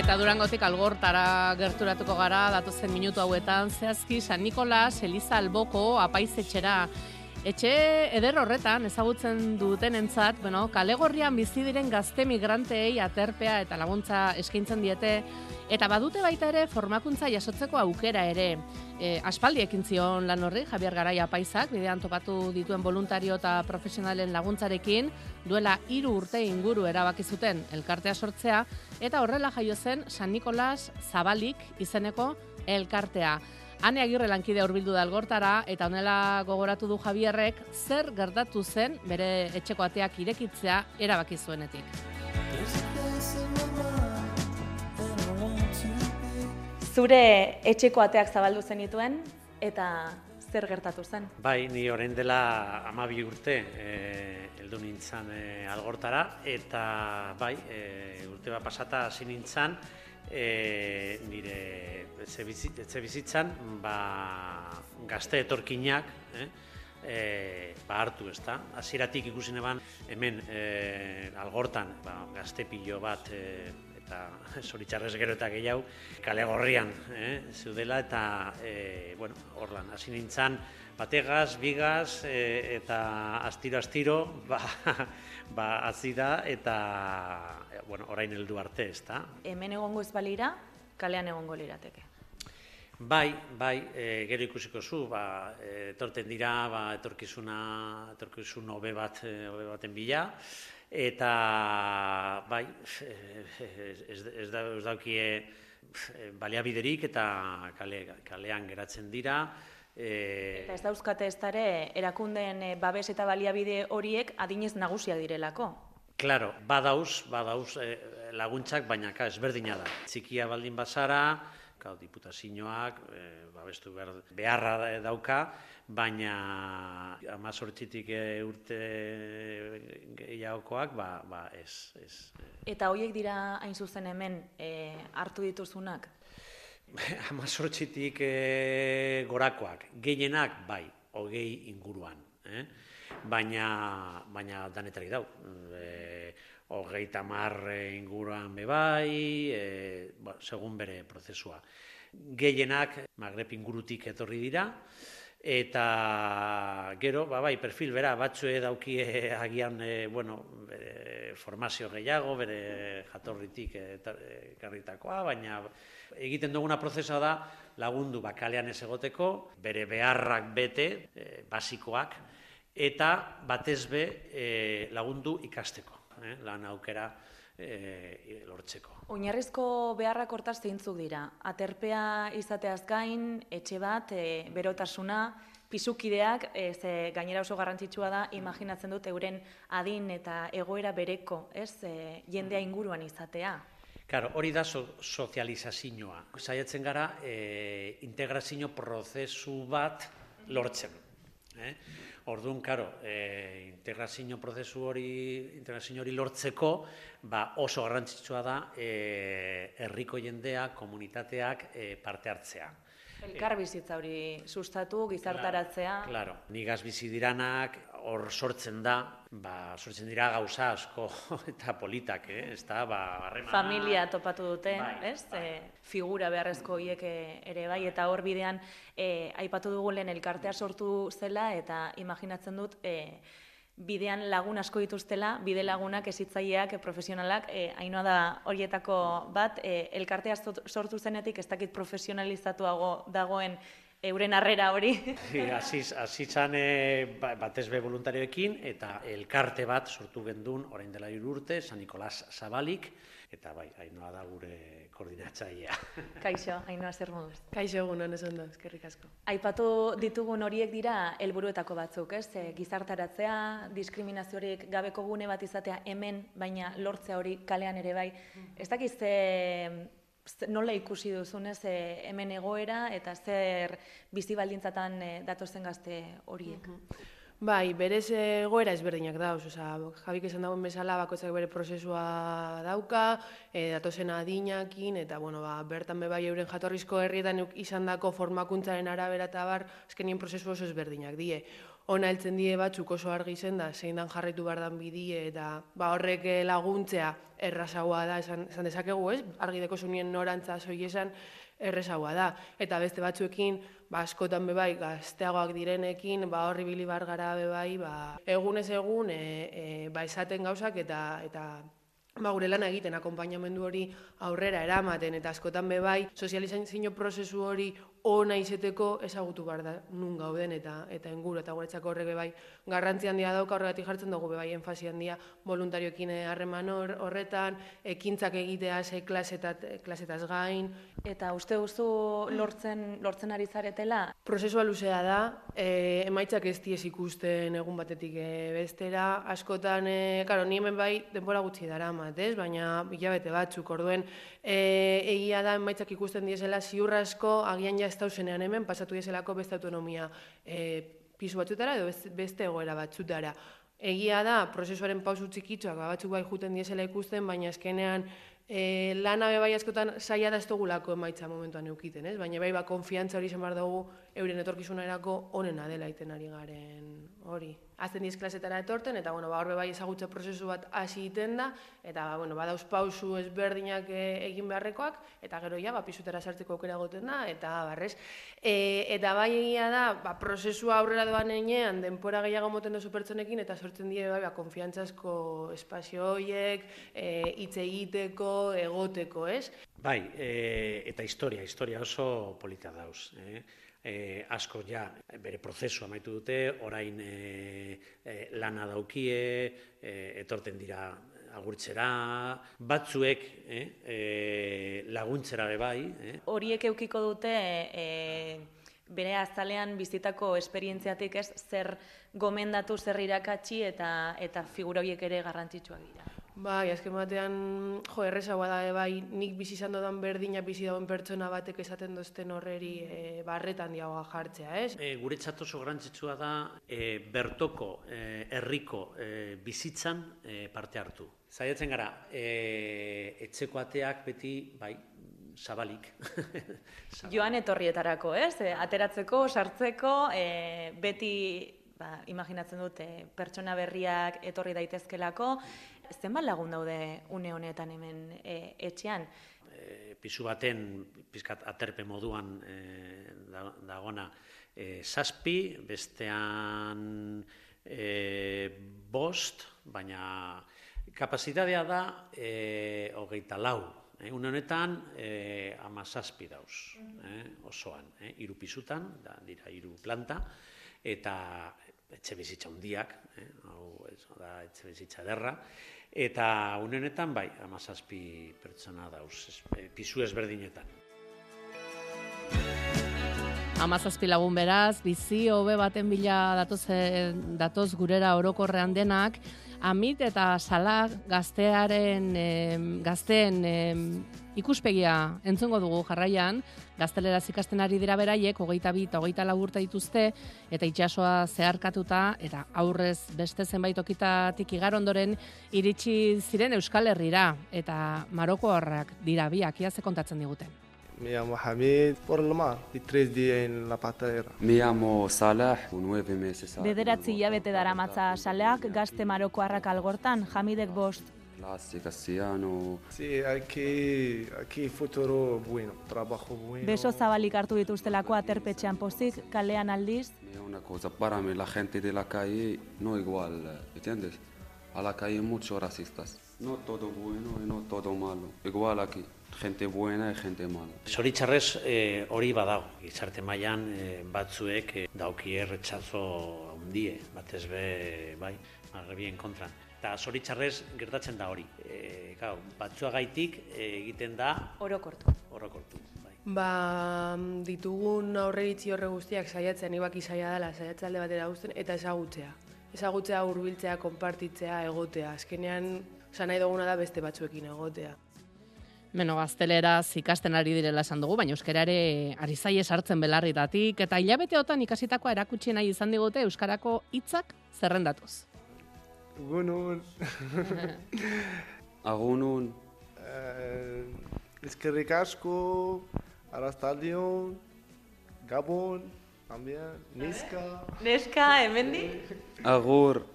Eta durangotik algortara gerturatuko gara, datozen minutu hauetan, zehazki San Nikolas, Eliza Alboko, apaizetxera. Etxe eder horretan ezagutzen duten entzat, bueno, kalegorrian bizi diren gazte migranteei aterpea eta laguntza eskaintzen diete, eta badute baita ere formakuntza jasotzeko aukera ere. E, aspaldi ekin zion lan horri, Javier Garaia Paisak, bidean topatu dituen voluntario eta profesionalen laguntzarekin, duela hiru urte inguru erabaki zuten elkartea sortzea, eta horrela jaio zen San Nikolas Zabalik izeneko elkartea. Ane agirre lankide hurbildu da algortara, eta honela gogoratu du Javierrek zer gertatu zen bere etxeko ateak irekitzea erabaki zuenetik. Zure etxeko ateak zabaldu zenituen eta zer gertatu zen? Bai, ni orain dela amabi urte e, heldu nintzen e, algortara, eta bai, e, urte bat pasata hasi nintzen, e, nire etxe bizitzan ba, gazte etorkinak eh, e, ba, hartu ez da. Aziratik ikusi neban hemen e, algortan ba, gazte pilo bat e, eta zoritxarrez gero eta gehiago kale gorrian eh, zeudela eta e, bueno, orlan, hasi nintzen bategaz, bigaz e, eta astiro-astiro ba, ba, azida eta bueno, orain heldu arte, ez da. Hemen egongo ez balira, kalean egongo lirateke. Bai, bai, e, gero ikusiko zu, ba, e, etorten dira, ba, etorkizuna, etorkizun hobe bat, hobe baten bila, eta bai, ez, ez, da, ez daukie baliabiderik eta kale, kalean geratzen dira, E... Eta ez dauzkate ez dara, erakundeen babes eta baliabide horiek adinez nagusia direlako. Claro, badauz, badauz eh, laguntzak, baina ka ezberdina da. Txikia baldin bazara, kau, diputazioak, eh, babestu behar, beharra dauka, baina amazortzitik eh, urte gehiagokoak, ba, ba ez, ez. Eta horiek dira hain zuzen hemen eh, hartu dituzunak? Amazortzitik eh, gorakoak, gehienak bai, hogei inguruan. Eh? baina, baina danetari dau. E, hogeita mar inguruan bebai, e, ba, segun bere prozesua. Gehienak Magreb ingurutik etorri dira, eta gero, ba, bai, perfil bera, batzue daukie agian, e, bueno, bere formazio gehiago, bere jatorritik ekarritakoa, baina egiten duguna prozesua da lagundu bakalean ez egoteko, bere beharrak bete, e, basikoak, eta batez be e, lagundu ikasteko, eh, lan aukera e, lortzeko. Oinarrizko beharrak hortaz zeintzuk dira? Aterpea izateaz gain, etxe bat, e, berotasuna, pisukideak, e, ze gainera oso garrantzitsua da, imaginatzen dut euren adin eta egoera bereko, ez, e, jendea inguruan izatea. Claro, hori da so, sozializazioa. Zaiatzen gara, e, integrazio prozesu bat lortzen. Eh? Orduan, karo, e, integrazio prozesu hori, integrazio hori lortzeko, ba oso garrantzitsua da e, herriko jendea, komunitateak e, parte hartzea. Elkar bizitza hori sustatu, gizartaratzea. Claro, claro. nigaz bizi diranak, hor sortzen da, ba, sortzen dira gauza asko eta politak, eh? ez da, ba, harremana... Familia topatu dute, bai, ez? Bai. E, figura beharrezko hiek ere bai, eta hor bidean, e, aipatu dugu lehen elkartea sortu zela, eta imaginatzen dut, e, bidean lagun asko dituztela, bide lagunak, ezitzaileak, profesionalak, e, hainoa da horietako bat, e, elkartea sortu zenetik ez dakit profesionalizatuago dagoen euren harrera hori. Hasi zan e, batez be voluntarioekin, eta elkarte bat sortu gendun, orain dela urte, San Nikolas Zabalik, eta bai, hainoa da gure koordinatzailea. Kaixo, hainoa zer moduz. Kaixo egun, ez ondo, eskerrik asko. Aipatu ditugun horiek dira helburuetako batzuk, ez? E, gizartaratzea, diskriminaziorik gabeko gune bat izatea hemen, baina lortzea hori kalean ere bai. Ez dakiz nola ikusi duzunez e, hemen egoera eta zer bizi baldintzatan e, datozen gazte horiek? Bai, berez egoera ezberdinak da, oza, jabik esan dagoen bezala bakoitzak bere prozesua dauka, e, datozen adinakin, eta bueno, ba, bertan bebai euren jatorrizko herrietan izan dako formakuntzaren arabera eta bar, azkenien prozesu oso ezberdinak die. Ona heltzen die batzuk oso argi zen da, zein dan jarretu behar dan bidie, eta ba, horrek laguntzea errazagoa da, esan, esan dezakegu, ez? Argi deko zunien norantza zoi esan, errezagoa da. Eta beste batzuekin, ba, askotan bebai, gazteagoak direnekin, ba, horri bilibar gara bebai, ba, egunez egun, e, e, ba, esaten gauzak eta, eta ba, gure lan egiten akonpainamendu hori aurrera eramaten eta askotan bebai sozializazio prozesu hori ona izeteko ezagutu behar da nun gauden eta eta inguru eta guretzako horrek bai garrantzi handia dauka horregatik jartzen dugu bai enfasi handia voluntarioekin harreman horretan ekintzak egitea ze klasetat klasetaz gain. Eta uste duzu lortzen lortzen ari zaretela? Prozesua luzea da e, emaitzak ez diez ikusten egun batetik e, bestera. Askotan e, claro ni hemen bai denbora gutxi dara ez? Baina bilabete batzuk orduen e, egia da emaitzak ikusten diesela ziurrasko agian ja ez dauzenean hemen, pasatu diezelako beste autonomia e, pisu batzutara edo beste egoera batzutara. Egia da, prozesuaren pausu txikitzuak ba, batzuk bai juten diesela ikusten, baina eskenean e, lana bai askotan saia da ez dugulako emaitza momentuan eukiten, ez? Baina bai ba, konfiantza hori zen dugu euren etorkizunerako onena dela iten ari garen hori azten diz klasetara etorten, eta bueno, ba, horbe bai ezagutze prozesu bat hasi iten da, eta ba, bueno, badauz pausu ezberdinak e, egin beharrekoak, eta gero ja, ba, pisutera sartzeko aukera goten da, eta barrez. E, eta bai egia da, ba, prozesua aurrera doan enean, denpora gehiago moten dozu pertsonekin, eta sortzen die bai, ba, konfiantzazko espazio horiek, e, hitz egiteko, egoteko, ez? Bai, e, eta historia, historia oso polita dauz. Eh? E, asko ja bere prozesu amaitu dute, orain e, e, lana daukie, e, etorten dira agurtzera, batzuek e, e, laguntzera bai. Eh? Horiek eukiko dute e, bere azalean bizitako esperientziatik ez zer gomendatu zer irakatsi eta, eta figura horiek ere garrantzitsuak dira. Bai, azken batean, jo, errezagoa da, e, bai, nik bizi izan dodan berdina bizi dagoen pertsona batek esaten dozten horreri e, barretan diagoa jartzea, ez? E, gure oso grantzitsua da, e, bertoko, e, herriko e, bizitzan e, parte hartu. Zaiatzen gara, e, etxeko ateak beti, bai, zabalik. Joan etorrietarako, ez? E, ateratzeko, sartzeko, e, beti ba, imaginatzen dute pertsona berriak etorri daitezkelako, zenbat lagun daude une honetan hemen e, etxean? E, pisu baten, pizkat aterpe moduan e, dagona, e, saspi, bestean e, bost, baina kapazitatea da e, hogeita lau. E, une honetan e, ama saspi dauz, e, osoan, e, iru pisutan, da, dira iru planta, eta etxe bizitza hundiak, eh, hau da etxe bizitza derra, eta unenetan bai, amazazpi pertsona dauz, eh, pisu ezberdinetan. Amazazpi lagun beraz, bizi hobe baten bila datoz, eh, datoz gurera orokorrean denak, amit eta salak gaztearen, gazteen ikuspegia entzungo dugu jarraian, gazteleraz ikasten ari dira beraiek, hogeita bi eta hogeita laburta dituzte, eta itxasoa zeharkatuta, eta aurrez beste zenbait okitatik igar ondoren, iritsi ziren Euskal Herrira, eta Maroko horrak dira biak, ia ze kontatzen diguten. Me llamo Hamid, por lo más, y tres días en la patera. Me llamo Salah, nueve meses. Bederatzi hilabete dara matza Salak, gazte marokoarrak algortan, Hamidek bost, clase castellano. Sí, aquí, aquí futuro bueno, trabajo bueno. Beso zabalik hartu dituztelako aterpetxean pozik, kalean aldiz. Una cosa, para mí la gente de la calle no igual, ¿entiendes? A la calle muchos racistas. No todo bueno y no todo malo. Igual aquí. Gente buena y gente mala. Zoritxarrez eh, hori badago. Gizarte mailan eh, batzuek eh, daukie retxazo hundie, batez be, bai, arrebien kontran eta zoritxarrez gertatzen da hori. E, gau, batzuagaitik egiten da... Orokortu. Orokortu, bai. Ba, ditugun aurreritzi horre guztiak saiatzen, ibaki saia dela, saiatzen alde batera guztien, eta ezagutzea. Ezagutzea hurbiltzea, konpartitzea, egotea. Azkenean, oza, nahi duguna da beste batzuekin egotea. Beno, gaztelera ikasten ari direla esan dugu, baina euskarare ari zaie sartzen belarritatik, eta hilabeteotan ikasitakoa erakutsi nahi izan digute euskarako hitzak zerrendatuz. Egunon. Agunon. Eh, eskerrik asko, Arastaldion, Gabon, También, Niska. Neska, hemendi? Agur,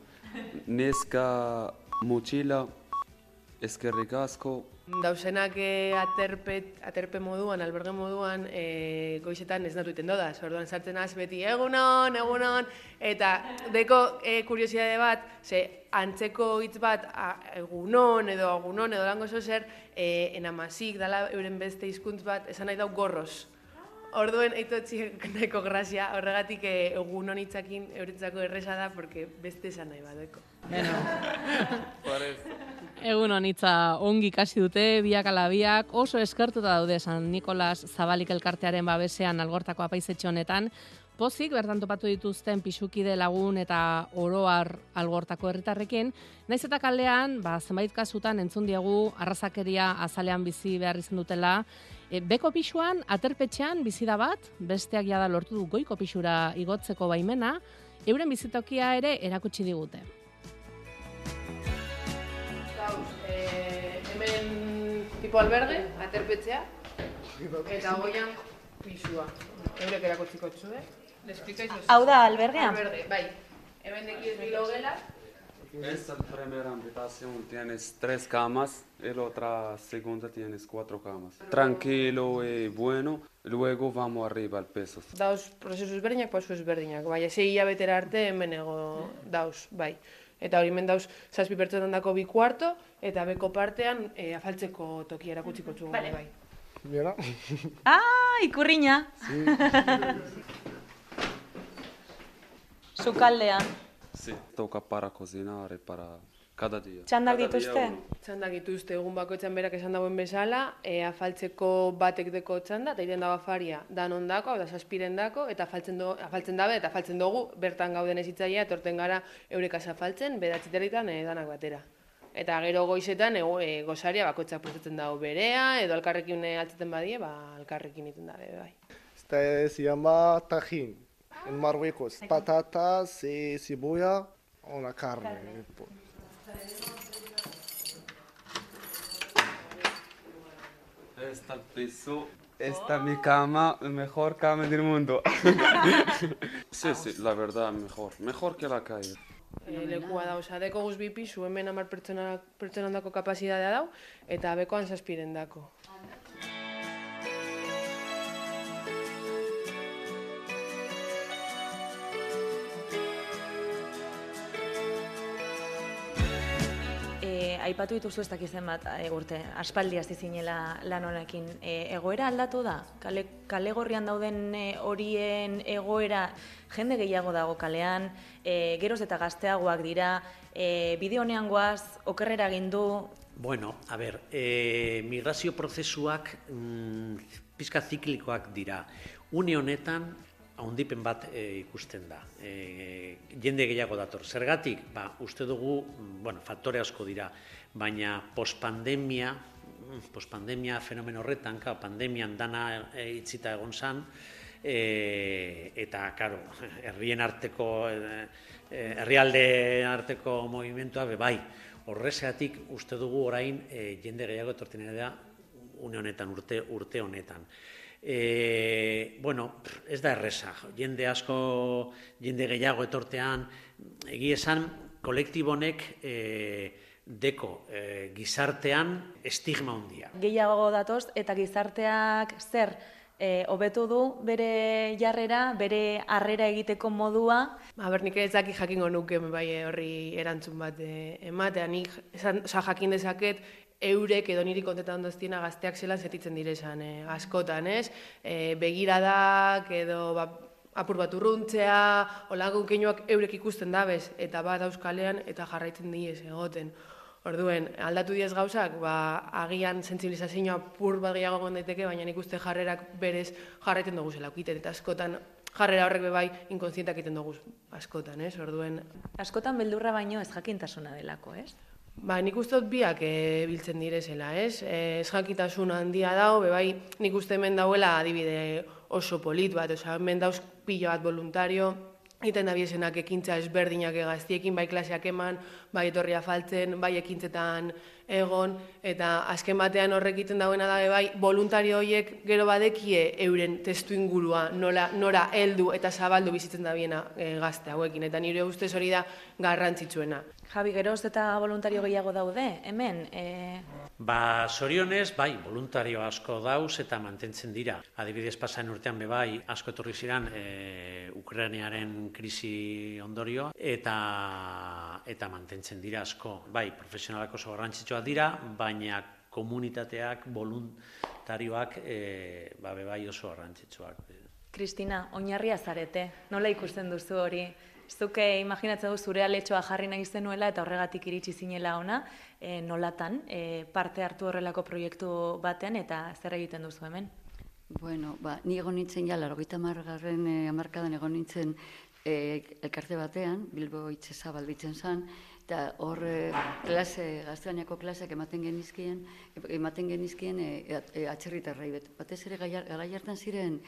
neska mutxila, eskerrik asko, Dauzenak e, aterpe, aterpe moduan, alberge moduan, e, goizetan ez natu iten dodaz. Orduan sartzen az beti egunon, egunon, eta deko e, kuriosidade bat, ze antzeko hitz bat a, egunon edo agunon edo lango zer, e, enamazik dala euren beste hizkuntz bat, esan nahi dau gorros. Orduen, eitotzi nahiko grazia, horregatik e, egunon hitzakin euretzako erresa da, porque beste esan nahi badeko. Egun honitza ongi ikasi dute, biak ala biak, oso eskertuta daude San Nikolas Zabalik elkartearen babesean algortako apaizetxe honetan, Pozik, bertan topatu dituzten pixukide lagun eta oroar algortako herritarrekin, naiz eta kalean, ba, zenbait kasutan entzun diegu arrazakeria azalean bizi behar izan dutela, e, beko pixuan, aterpetxean bizi da bat, besteak jada lortu du goiko pixura igotzeko baimena, euren bizitokia ere erakutsi digute. Gauz, e, hemen tipo alberge, aterpetzea, eta goian pisua. Eurek erakutziko txue. Hau da, albergea? Alberge, bai. Hemen dekiz bilogela, Esta primera habitación tienes tres camas, y la otra segunda tienes cuatro camas. Tranquilo y bueno, luego vamos arriba al peso. dauz prozesu ezberdinak, pausu ezberdinak. Bai, zei hilabetera arte hemen ego dauz, bai. Eta hori hemen dauz, zazpi pertsonan dako bi kuarto, eta beko partean e, afaltzeko toki erakutziko txugu, Vale. bai. Mira. Ah, ikurriña. Sukaldean. Sí. Toca para cocinar y para cada día. Txandak dituzte? Txandak dituzte egun bakoitzan berak esan dauen bezala, e, afaltzeko batek deko txanda, eta iten dago afaria danon dako, hau da zazpiren dako, eta afaltzen, do, afaltzen dabe, eta afaltzen dugu, bertan gauden ezitzaia, etorten gara eurekaz afaltzen, bedatziterritan e, danak batera. Eta gero goizetan ego, e, gozaria bakoitzak prestatzen dago berea, edo alkarrekin e, altzeten badie, ba alkarrekin iten dabe, bai. Este se llama tajín. En Marruecos, patatas y cebolla o la carne. Está el piso. Esta es mi cama, mejor cama del mundo. sí, sí, la verdad, mejor. Mejor que la calle. E, lekua da, oza, deko guz bi pisu, hemen amar pertsona, pertsonan dako kapazidadea dau, eta bekoan zazpiren dako. Aipatu dituzu ez dakizen bat e, urte, aspaldi hasi zinela lan honekin. E, egoera aldatu da? Kale, kale gorrian dauden e, horien egoera jende gehiago dago kalean, e, geroz eta gazteagoak dira, e, bide honean goaz, okerrera egin du, Bueno, a ber, e, migrazio prozesuak mm, pizka ziklikoak dira. Une honetan, haundipen bat e, ikusten da. E, jende gehiago dator. Zergatik, ba, uste dugu, mm, bueno, faktore asko dira, baina pospandemia, mm, pospandemia fenomen horretan, ka, pandemian dana e, itzita egon zan, e, eta, karo, herrien arteko, herrialde arteko movimentua, be bai, horrezeatik uste dugu orain e, jende gehiago etortzen da une honetan, urte, urte honetan. E, bueno, ez da erresa, jende asko, jende gehiago etortean, egi esan, kolektibonek e, deko e, gizartean estigma handia. gehiago datoz eta gizarteak zer e, hobetu du bere jarrera, bere harrera egiteko modua, A ber, nik ez daki jakingo nuke bai horri erantzun bat e, ematea. Nik esan, oza, jakin dezaket eurek edo niri kontetan ondoztiena gazteak zelan zetitzen direzan e, askotan, ez? E, begiradak edo ba, apur bat urruntzea, olako keinuak eurek ikusten dabez, eta bat auskalean eta jarraitzen diez egoten. Orduen, aldatu diez gauzak, ba, agian sensibilizazioa pur bat gehiago egon daiteke, baina nik uste jarrerak berez jarraiten dugu zela ukiten, eta askotan jarrera horrek be bai inkontzientak egiten dugu askotan, ez? Orduen, askotan beldurra baino ez jakintasuna delako, ez? Ba, nik uste dut biak e, biltzen direzela, ez? E, jakitasun handia dau, be bai, nik uste hemen dauela adibide oso polit bat, osea, hemen dauz pilo bat voluntario, egiten dabiesenak ekintza ezberdinak gaztiekin, bai klaseak eman, bai etorria faltzen, bai ekintzetan egon, eta azken batean horrek egiten dauena da bai, voluntario horiek gero badekie euren testu ingurua, nola, nora heldu eta zabaldu bizitzen da biena e, gazte hauekin, eta nire ustez hori da garrantzitsuena. Javi, geroz eta voluntario gehiago daude, hemen? E... Ba, sorionez, bai, voluntario asko dauz eta mantentzen dira. Adibidez, pasaen urtean be bai, asko etorri ziren e, Ukrainiaren krisi ondorio, eta eta mantentzen dira asko. Bai, profesionalako oso garrantzitsua dira, baina komunitateak, voluntarioak, e, ba, be bai oso garrantzitsuak. Kristina, oinarria zarete, nola ikusten duzu hori? Zuke imaginatzen du zure aletxoa jarri nahi zenuela eta horregatik iritsi zinela ona, e, nolatan, e, parte hartu horrelako proiektu batean eta zer egiten duzu hemen? Bueno, ba, ni egon nintzen ja, laro gita margarren e, amarkadan egon nintzen e, elkarte batean, Bilbo itxesa balbitzen zan, eta hor klase, gaztelaniako klaseak ematen genizkien, ematen genizkien e, e, atxerritarrai bet. Batez ere gara jartan ziren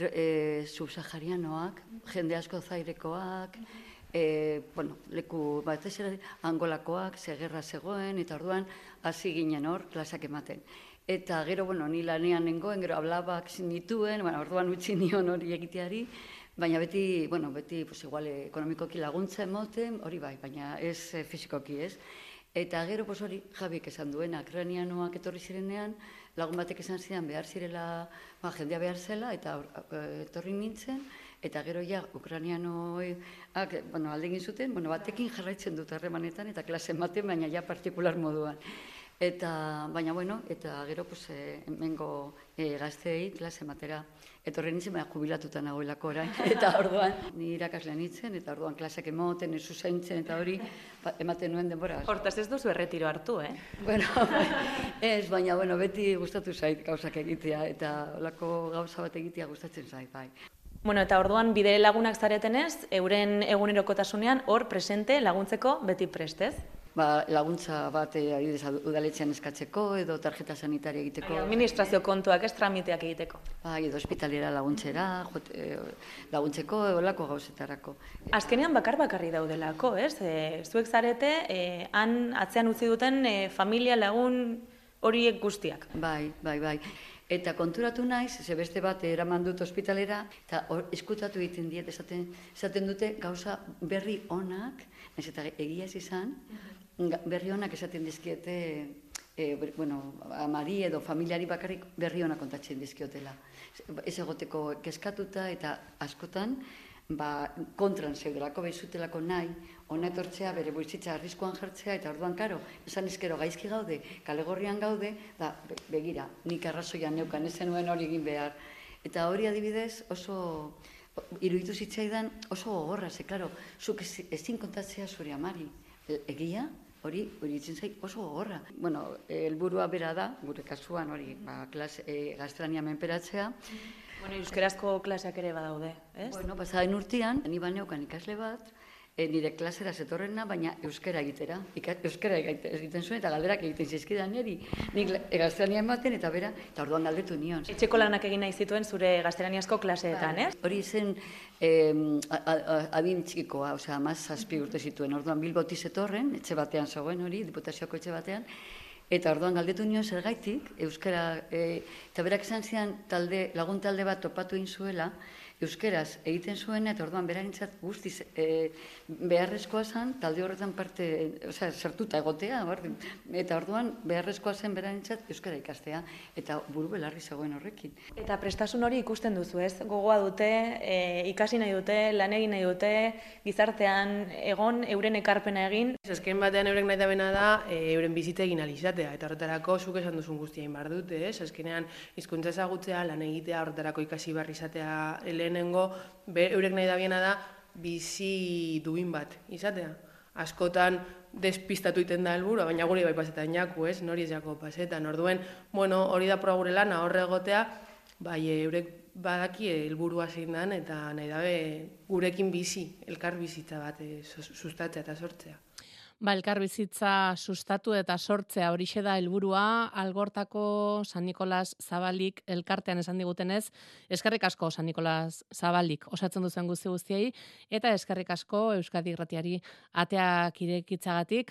e, subsaharianoak, jende asko zairekoak, e, bueno, leku batez ere angolakoak, segerra zegoen, eta orduan hasi ginen hor, klasak ematen. Eta gero, bueno, ni lanean nengoen, gero hablabak zinituen, bueno, orduan utzi nion hori egiteari, baina beti, bueno, beti, pues igual, ekonomikoki laguntza emoten, hori bai, baina ez fizikoki ez. Eta gero, pues hori, Jabik esan duena, kranianoak etorri zirenean, lagun batek esan zidan behar zirela, ba, jendea behar zela, eta eh, etorri nintzen, eta gero ja, ukranianoak, bueno, alde zuten, bueno, batekin jarraitzen dut harremanetan, eta klase ematen, baina ja partikular moduan. Eta, baina, bueno, eta gero, pues, e, mengo e, gazteei klase matera. Etorri nintzen, baina jubilatuta nagoelako orain. Eta orduan, ni irakasle nintzen, eta orduan klaseak emoten, ez zuzaintzen, eta hori, ba, ematen nuen denbora. Hortaz ez duzu erretiro hartu, eh? Bueno, ez, baina, bueno, beti gustatu zait gauzak egitea, eta olako gauza bat egitea gustatzen zait, bai. Bueno, eta orduan bide lagunak zaretenez, euren egunerokotasunean hor presente laguntzeko beti prestez ba, laguntza bat eh, adibidez udaletxean eskatzeko edo tarjeta sanitaria egiteko. Bai, administrazio kontuak ez tramiteak egiteko. Bai, edo hospitalera laguntzera, jot, e, laguntzeko olako gauzetarako. Azkenean bakar bakarri daudelako, ez? E, zuek zarete, e, han atzean utzi duten e, familia lagun horiek guztiak. Bai, bai, bai. Eta konturatu naiz, ze beste bat eraman dut ospitalera, eta eskutatu egiten diet, esaten, esaten dute gauza berri onak, ez eta egia izan, berri honak esaten dizkiete, e, bueno, amari edo familiari bakarrik berri honak kontatzen dizkiotela. Ez egoteko keskatuta eta askotan, ba, kontran zeudelako behizutelako nahi, hona etortzea bere buizitza arriskoan jartzea, eta orduan karo, esan izkero gaizki gaude, kalegorrian gaude, da, begira, nik arrazoian neukan, ez zenuen hori egin behar. Eta hori adibidez oso, iruditu zitzaidan oso gogorra, ze, klaro, zuk ezin kontatzea zure amari, e, egia, hori hori zait oso gogorra. Bueno, helburua bera da, gure kasuan hori, ba, klas, e, gaztelania menperatzea. Bueno, euskerazko klaseak ere badaude, ez? Bueno, pasaden urtean, ni baneukan ikasle bat, e, nire klasera zetorrena, baina euskera egitera. Ika, euskera egiten zuen eta galderak egiten zizkidan niri. Nik gaztelania ematen eta bera, eta orduan galdetu nion. Etxeko lanak egin nahi zituen zure gaztelaniazko klaseetan, ez? Hori zen eh, adin txikikoa, osea, maz zazpi urte zituen. Orduan bilboti zetorren, etxe batean zegoen hori, diputazioko etxe batean, Eta orduan galdetu nion zergaitik, euskara, e, eta berak esan zian talde, lagun talde bat topatu zuela, euskeraz egiten zuen eta orduan berarentzat guztiz e, beharrezkoa zen talde horretan parte, osea, sartuta egotea, bardin. eta orduan beharrezkoa zen berarentzat euskara ikastea eta buru belarri zegoen horrekin. Eta prestasun hori ikusten duzu, ez? Gogoa dute, e, ikasi nahi dute, lan egin nahi dute, gizartean egon euren ekarpena egin. Ezken batean euren nahi da bena da, e, euren bizite egin alizatea, eta horretarako zuk esan duzun guztia bar dute, ez? Ezkenean hizkuntza ezagutzea, lan egitea, horretarako ikasi barri izatea lehenengo, be, eurek nahi dabiena da, bizi duin bat, izatea. Askotan despistatu iten da helburu, baina guri bai pasetan jaku, ez? Nori ez jako pasetan. Orduen, bueno, hori da proa gure lana, horre egotea, bai, eurek badaki helburua zein dan, eta nahi dabe gurekin bizi, elkar bizitza bat, e, sustatzea eta sortzea. Ba, bizitza sustatu eta sortzea hori da helburua algortako San Nikolas Zabalik elkartean esan digutenez, eskerrik asko San Nikolas Zabalik osatzen duzen guzti guztiei, eta eskerrik asko Euskadi Gratiari ateak irekitzagatik.